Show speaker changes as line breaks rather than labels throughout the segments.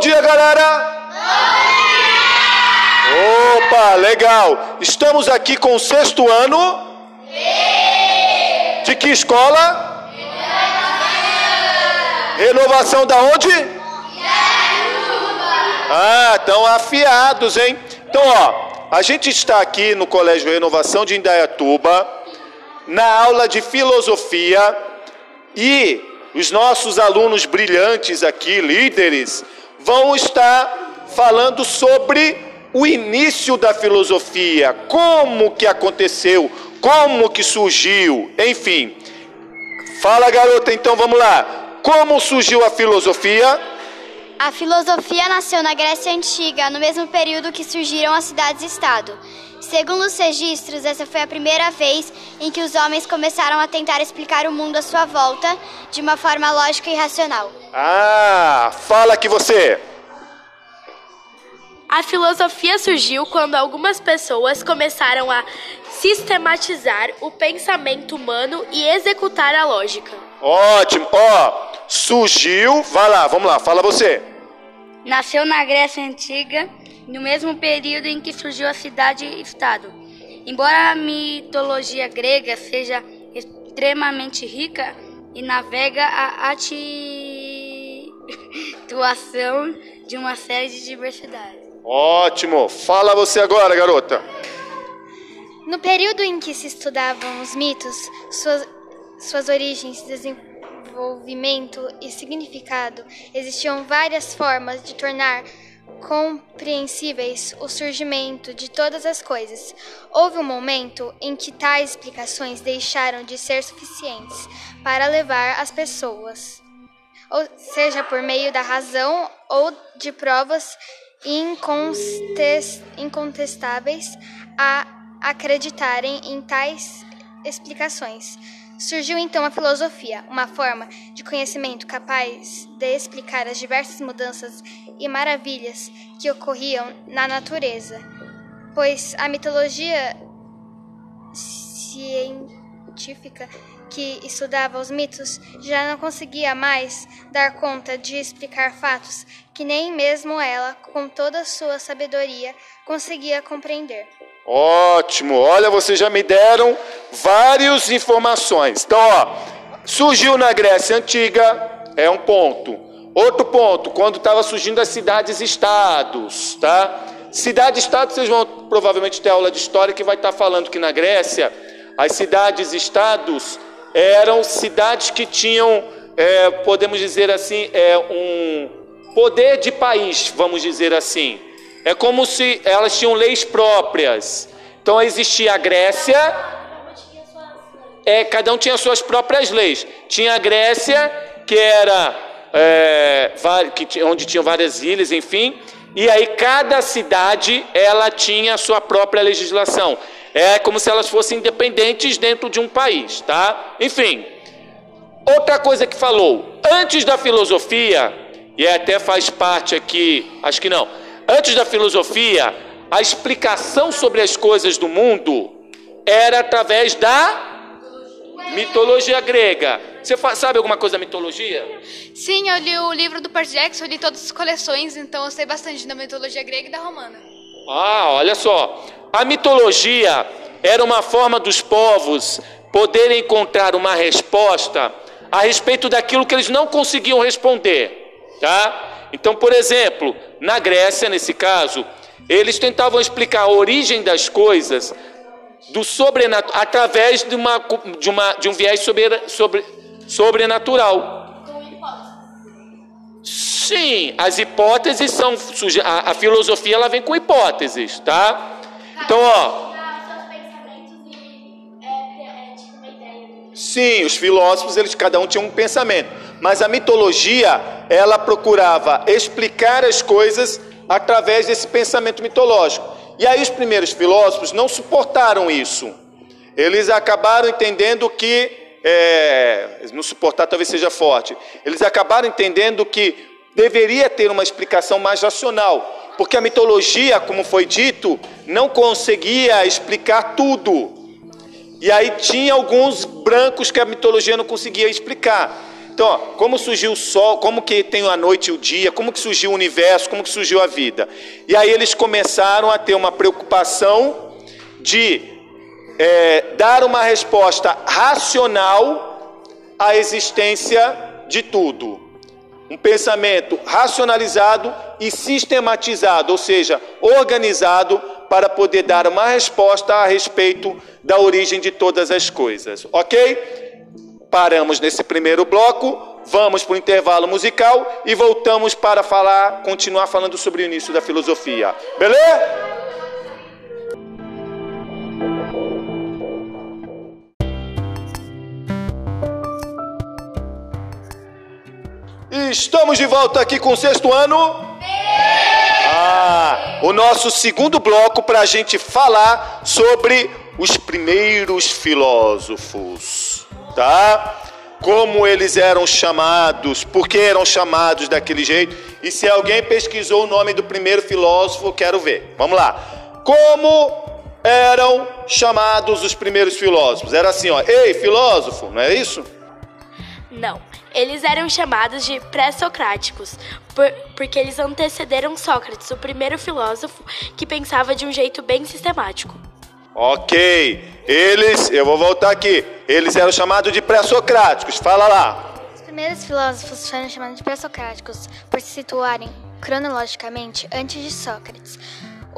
dia, galera! Bom dia! Opa, legal! Estamos aqui com o sexto ano. De que escola? Renovação da onde? Ah, estão afiados, hein? Então, ó, a gente está aqui no Colégio Renovação de Indaiatuba, na aula de filosofia, e os nossos alunos brilhantes aqui, líderes, vão estar falando sobre o início da filosofia, como que aconteceu, como que surgiu, enfim. Fala, garota, então vamos lá. Como surgiu a filosofia?
A filosofia nasceu na Grécia Antiga, no mesmo período que surgiram as cidades-estado. Segundo os registros, essa foi a primeira vez em que os homens começaram a tentar explicar o mundo à sua volta de uma forma lógica e racional.
Ah, fala que você.
A filosofia surgiu quando algumas pessoas começaram a sistematizar o pensamento humano e executar a lógica.
Ótimo, ó, surgiu, vai lá, vamos lá, fala você.
Nasceu na Grécia Antiga, no mesmo período em que surgiu a cidade-estado. Embora a mitologia grega seja extremamente rica e navega a atuação de uma série de diversidades.
Ótimo, fala você agora, garota.
No período em que se estudavam os mitos, suas, suas origens, desenvolvimento e significado, existiam várias formas de tornar compreensíveis o surgimento de todas as coisas. Houve um momento em que tais explicações deixaram de ser suficientes para levar as pessoas, ou seja, por meio da razão ou de provas incontestáveis, a acreditarem em tais explicações. Surgiu então a filosofia, uma forma de conhecimento capaz de explicar as diversas mudanças e maravilhas que ocorriam na natureza, pois a mitologia científica que estudava os mitos já não conseguia mais dar conta de explicar fatos que nem mesmo ela, com toda a sua sabedoria, conseguia compreender.
Ótimo! Olha, vocês já me deram várias informações. Então, ó, surgiu na Grécia Antiga, é um ponto. Outro ponto, quando estava surgindo as cidades-estados, tá? Cidade-estado, vocês vão provavelmente ter aula de história que vai estar falando que na Grécia, as cidades-estados eram cidades que tinham, é, podemos dizer assim, é, um poder de país, vamos dizer assim. É como se elas tinham leis próprias. Então existia a Grécia, é, cada um tinha suas próprias leis. Tinha a Grécia, que era é, que, onde tinham várias ilhas, enfim, e aí cada cidade ela tinha a sua própria legislação. É como se elas fossem independentes dentro de um país, tá? Enfim. Outra coisa que falou, antes da filosofia, e até faz parte aqui, acho que não, Antes da filosofia, a explicação sobre as coisas do mundo era através da mitologia grega. Você sabe alguma coisa da mitologia?
Sim, eu li o livro do Percy Jackson, eu li todas as coleções, então eu sei bastante da mitologia grega e da romana.
Ah, olha só. A mitologia era uma forma dos povos poderem encontrar uma resposta a respeito daquilo que eles não conseguiam responder, tá? Então, por exemplo, na Grécia, nesse caso, eles tentavam explicar a origem das coisas do sobrenatural através de, uma, de, uma, de um viés sobre, sobre, sobrenatural. Sim, as hipóteses são a, a filosofia ela vem com hipóteses, tá? Então, ó. Sim, os filósofos eles cada um tinha um pensamento, mas a mitologia ela procurava explicar as coisas através desse pensamento mitológico. E aí os primeiros filósofos não suportaram isso. Eles acabaram entendendo que, é, não suportar talvez seja forte, eles acabaram entendendo que deveria ter uma explicação mais racional, porque a mitologia, como foi dito, não conseguia explicar tudo. E aí tinha alguns brancos que a mitologia não conseguia explicar. Então, ó, como surgiu o sol, como que tem a noite e o dia, como que surgiu o universo, como que surgiu a vida. E aí eles começaram a ter uma preocupação de é, dar uma resposta racional à existência de tudo. Um pensamento racionalizado e sistematizado, ou seja, organizado para poder dar uma resposta a respeito da origem de todas as coisas. Ok? Paramos nesse primeiro bloco, vamos para o intervalo musical e voltamos para falar, continuar falando sobre o início da filosofia. Beleza? Estamos de volta aqui com o sexto ano. Ah, o nosso segundo bloco para a gente falar sobre os primeiros filósofos tá? Como eles eram chamados, por que eram chamados daquele jeito, e se alguém pesquisou o nome do primeiro filósofo, quero ver. Vamos lá. Como eram chamados os primeiros filósofos? Era assim, ó, ei, filósofo, não é isso?
Não, eles eram chamados de pré-socráticos, por, porque eles antecederam Sócrates, o primeiro filósofo que pensava de um jeito bem sistemático.
Ok, eles, eu vou voltar aqui, eles eram chamados de pré-socráticos, fala lá.
Os primeiros filósofos foram chamados de pré-socráticos por se situarem cronologicamente antes de Sócrates,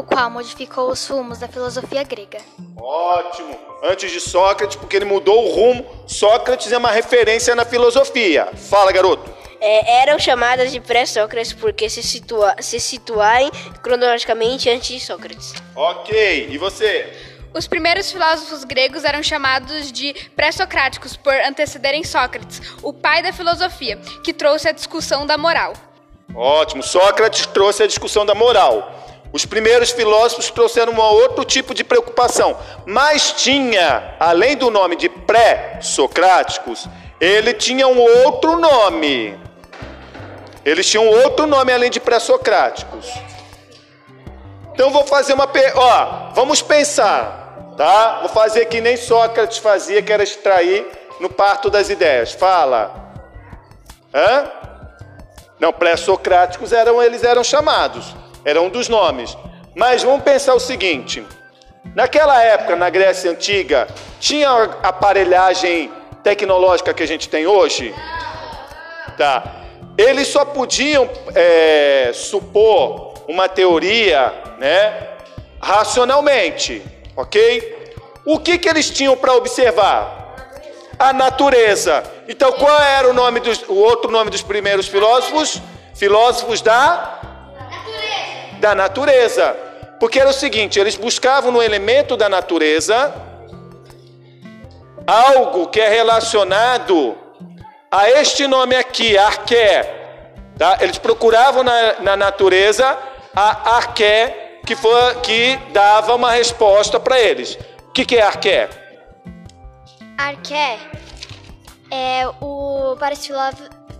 o qual modificou os rumos da filosofia grega.
Ótimo, antes de Sócrates, porque ele mudou o rumo. Sócrates é uma referência na filosofia. Fala, garoto.
É, eram chamadas de pré-Sócrates porque se, situa se situarem cronologicamente antes de Sócrates.
Ok, e você?
Os primeiros filósofos gregos eram chamados de pré-socráticos por antecederem Sócrates, o pai da filosofia, que trouxe a discussão da moral.
Ótimo, Sócrates trouxe a discussão da moral. Os primeiros filósofos trouxeram um outro tipo de preocupação, mas tinha, além do nome de pré-socráticos, ele tinha um outro nome. Eles tinham outro nome além de pré-socráticos. Então vou fazer uma, ó, vamos pensar. Tá? Vou fazer que nem Sócrates fazia, que era extrair no parto das ideias. Fala. Hã? Não, pré-socráticos eram, eles eram chamados, eram um dos nomes. Mas vamos pensar o seguinte: naquela época, na Grécia Antiga, tinha aparelhagem tecnológica que a gente tem hoje? Tá. Eles só podiam é, supor uma teoria, né, racionalmente ok? O que, que eles tinham para observar? A natureza. Então, qual era o nome dos, o outro nome dos primeiros filósofos? Filósofos da. Da natureza. Porque era o seguinte, eles buscavam no elemento da natureza algo que é relacionado a este nome aqui, arqué. Tá? Eles procuravam na, na natureza a arqué que, foi, que dava uma resposta para eles. O que, que é arqué?
Arqué é o para os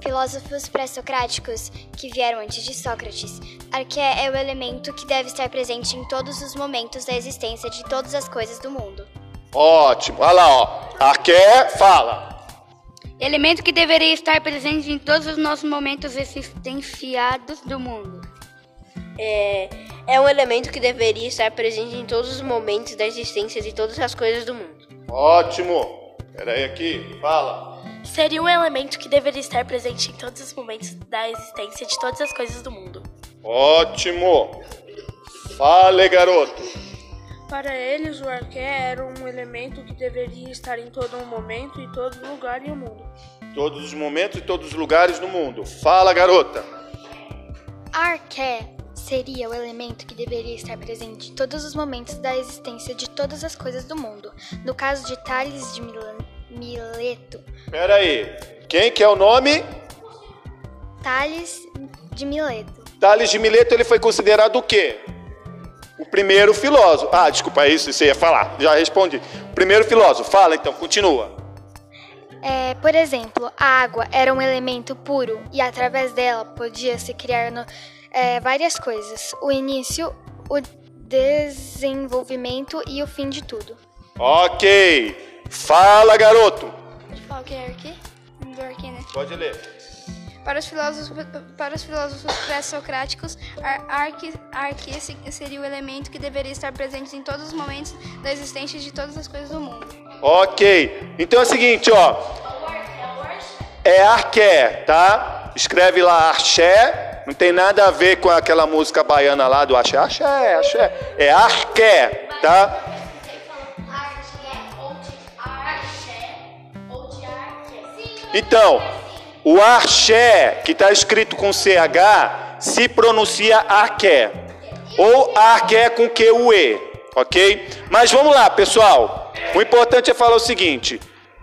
filósofos pré-socráticos que vieram antes de Sócrates. Arqué é o elemento que deve estar presente em todos os momentos da existência de todas as coisas do mundo.
Ótimo. Olha lá, ó. Arqué fala.
Elemento que deveria estar presente em todos os nossos momentos existenciados do mundo.
É, é um elemento que deveria estar presente em todos os momentos da existência de todas as coisas do mundo.
Ótimo! Peraí aqui, fala.
Seria um elemento que deveria estar presente em todos os momentos da existência de todas as coisas do mundo.
Ótimo! Fale, garoto!
Para eles, o arqué era um elemento que deveria estar em todo momento e todo lugar no mundo.
Todos os momentos e todos os lugares no mundo. Fala, garota!
Arqué seria o elemento que deveria estar presente em todos os momentos da existência de todas as coisas do mundo. No caso de Tales de Mileto.
Pera aí, quem que é o nome?
Tales de Mileto.
Tales de Mileto ele foi considerado o quê? O primeiro filósofo. Ah, desculpa, é isso, você ia falar. Já respondi. Primeiro filósofo. Fala então, continua.
É, por exemplo, a água era um elemento puro e através dela podia se criar no, é, várias coisas: o início, o desenvolvimento e o fim de tudo.
Ok. Fala, garoto.
Qual que é aqui?
do Arquê, né?
Pode ler.
Para os filósofos, para os filósofos pré-socráticos, a arque, seria o elemento que deveria estar presente em todos os momentos da existência de todas as coisas do mundo.
Ok. Então é o seguinte, ó. É arqué, tá? Escreve lá arxé. Não tem nada a ver com aquela música baiana lá do axé. Axé, axé. É arqué, tá? Então, o arxé, que está escrito com CH, se pronuncia arqué. Ou arqué com Q-U-E, ok? Mas vamos lá, pessoal. O importante é falar o seguinte.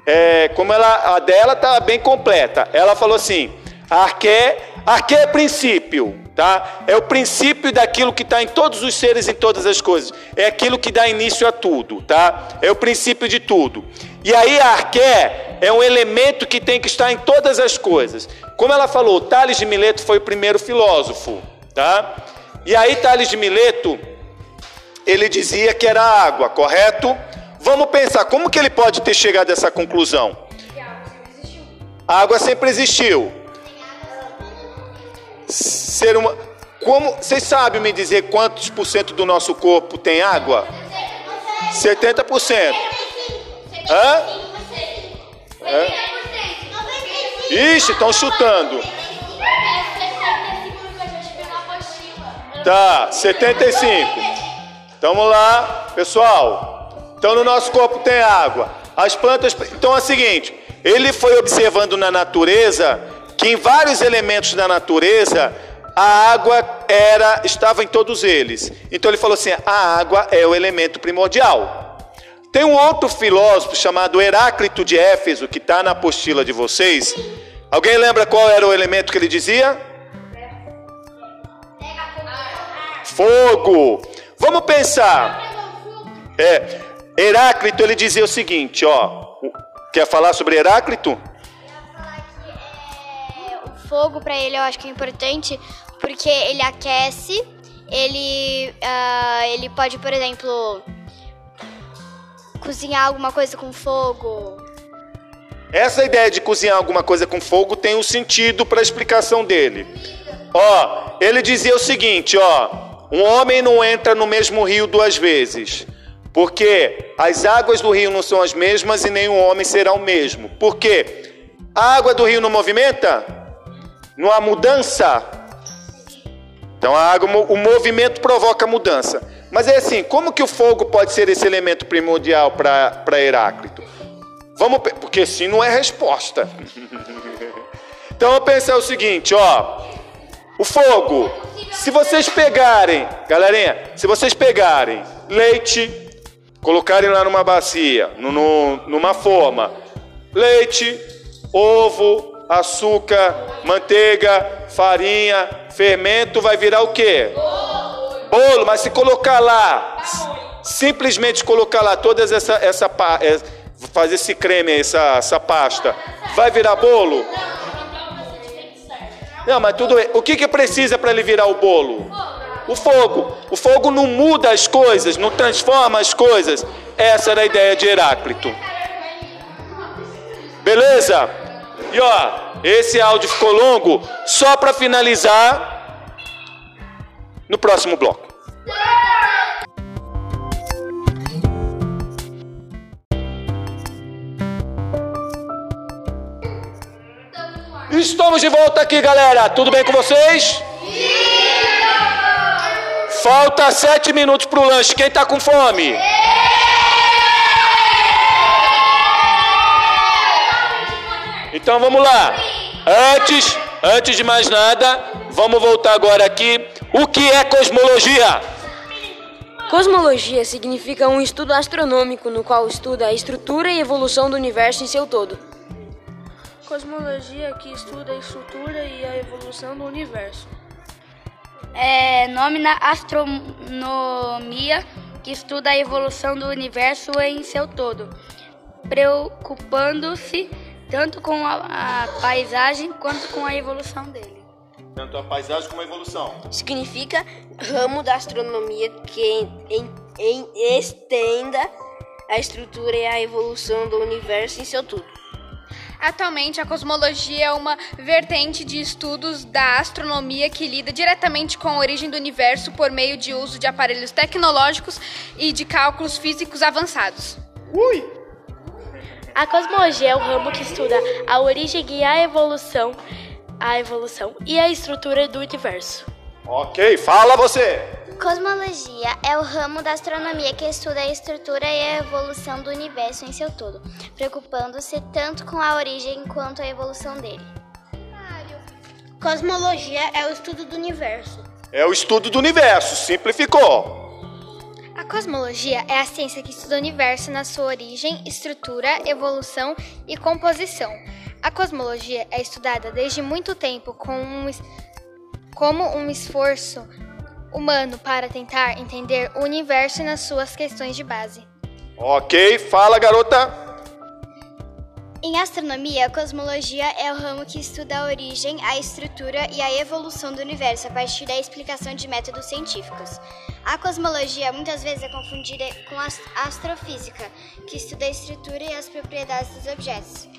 é, como ela, a dela está bem completa. Ela falou assim, arqué, arqué é princípio, tá? É o princípio daquilo que está em todos os seres, em todas as coisas. É aquilo que dá início a tudo, tá? É o princípio de tudo. E aí a arqué é um elemento que tem que estar em todas as coisas. Como ela falou, Tales de Mileto foi o primeiro filósofo, tá? E aí Tales de Mileto, ele dizia que era água, correto? Vamos pensar, como que ele pode ter chegado a essa conclusão? A água sempre existiu. Ser uma, como, vocês sabem me dizer quantos por cento do nosso corpo tem água? 70%. Hã? Hã? Ixi, estão chutando. Tá, 75. Tamo lá, pessoal. Então no nosso corpo tem água. As plantas. Então é o seguinte: ele foi observando na natureza que em vários elementos da natureza a água era estava em todos eles. Então ele falou assim: a água é o elemento primordial. Tem um outro filósofo chamado Heráclito de Éfeso que está na apostila de vocês. Alguém lembra qual era o elemento que ele dizia? Fogo. Vamos pensar. É, Heráclito ele dizia o seguinte, ó. Quer falar sobre Heráclito?
O fogo para ele eu acho que é importante porque ele aquece, ele, ah, ele pode, por exemplo, cozinhar alguma coisa com fogo.
Essa ideia de cozinhar alguma coisa com fogo tem um sentido para a explicação dele. Ó, ele dizia o seguinte, ó, um homem não entra no mesmo rio duas vezes, porque as águas do rio não são as mesmas e nenhum homem será o mesmo. Por quê? A água do rio não movimenta? Não há mudança? Então a água, o movimento provoca mudança. Mas é assim, como que o fogo pode ser esse elemento primordial para Heráclito? Vamos, porque sim não é resposta. então vamos pensar o seguinte, ó. O fogo, se vocês pegarem, galerinha, se vocês pegarem leite, colocarem lá numa bacia, no, no- numa forma, leite, ovo, açúcar, manteiga, farinha, fermento, vai virar o quê? Bolo, mas se colocar lá, simplesmente colocar lá todas essa, essa é, fazer esse creme, essa, essa pasta, vai virar bolo? Não, mas tudo bem. O que, que precisa para ele virar o bolo? O fogo. O fogo não muda as coisas, não transforma as coisas. Essa era a ideia de Heráclito. Beleza? E ó, esse áudio ficou longo. Só para finalizar, no próximo bloco. Estamos de volta aqui, galera. Tudo bem com vocês? Falta sete minutos pro lanche. Quem tá com fome? Então vamos lá. Antes, antes de mais nada, vamos voltar agora aqui. O que é cosmologia?
Cosmologia significa um estudo astronômico no qual estuda a estrutura e evolução do universo em seu todo.
Cosmologia que estuda a estrutura e a evolução do universo.
É nome na astronomia que estuda a evolução do universo em seu todo, preocupando-se tanto com a, a paisagem quanto com a evolução dele.
Tanto a paisagem como a evolução.
Significa ramo da astronomia que em, em- em- estenda a estrutura e a evolução do universo em seu tudo.
Atualmente, a cosmologia é uma vertente de estudos da astronomia que lida diretamente com a origem do universo por meio de uso de aparelhos tecnológicos e de cálculos físicos avançados.
Ui!
A cosmologia é o ramo que estuda a origem e a evolução, a evolução e a estrutura do universo.
Ok, fala você!
Cosmologia é o ramo da astronomia que estuda a estrutura e a evolução do universo em seu todo, preocupando-se tanto com a origem quanto a evolução dele.
Cosmologia é o estudo do universo.
É o estudo do universo, simplificou.
A cosmologia é a ciência que estuda o universo na sua origem, estrutura, evolução e composição. A cosmologia é estudada desde muito tempo com um, como um esforço humano para tentar entender o universo nas suas questões de base.
Ok, fala garota.
Em astronomia, a cosmologia é o ramo que estuda a origem, a estrutura e a evolução do universo a partir da explicação de métodos científicos. A cosmologia muitas vezes é confundida com a ast- astrofísica, que estuda a estrutura e as propriedades dos objetos.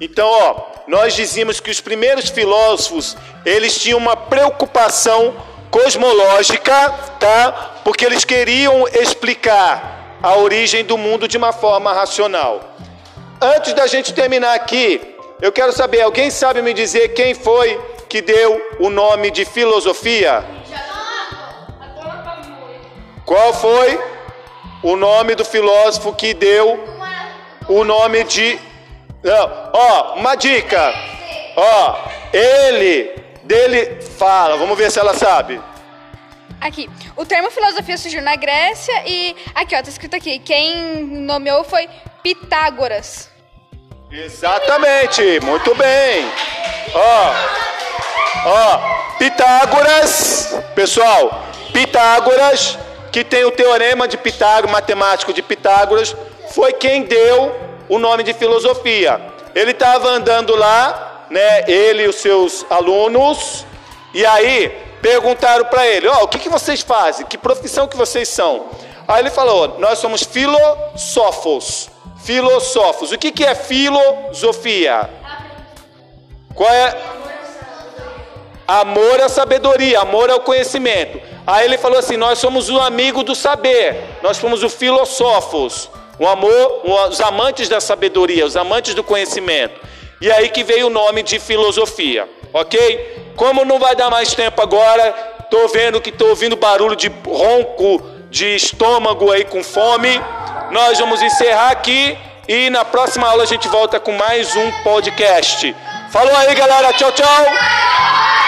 Então, ó, nós dizíamos que os primeiros filósofos, eles tinham uma preocupação cosmológica, tá? Porque eles queriam explicar a origem do mundo de uma forma racional. Antes da gente terminar aqui, eu quero saber, alguém sabe me dizer quem foi que deu o nome de filosofia? Qual foi o nome do filósofo que deu o nome de. Não, ó, uma dica. Ó, ele, dele, fala, vamos ver se ela sabe.
Aqui, o termo filosofia surgiu na Grécia e aqui, ó, tá escrito aqui, quem nomeou foi Pitágoras.
Exatamente, muito bem. Ó, ó, Pitágoras, pessoal, Pitágoras, que tem o teorema de Pitágoras, matemático de Pitágoras, foi quem deu o nome de filosofia. Ele estava andando lá, né, ele e os seus alunos, e aí perguntaram para ele, ó, o que, que vocês fazem? Que profissão que vocês são? Aí ele falou, nós somos filosófos. Filosófos. O que, que é filosofia? Qual é? Amor à sabedoria, amor ao conhecimento. Aí ele falou assim: Nós somos o amigo do saber, nós somos os filosófos, o amor, os amantes da sabedoria, os amantes do conhecimento. E aí que veio o nome de filosofia, ok? Como não vai dar mais tempo agora, tô vendo que tô ouvindo barulho de ronco de estômago aí com fome. Nós vamos encerrar aqui e na próxima aula a gente volta com mais um podcast. Falou aí, galera. Tchau, tchau.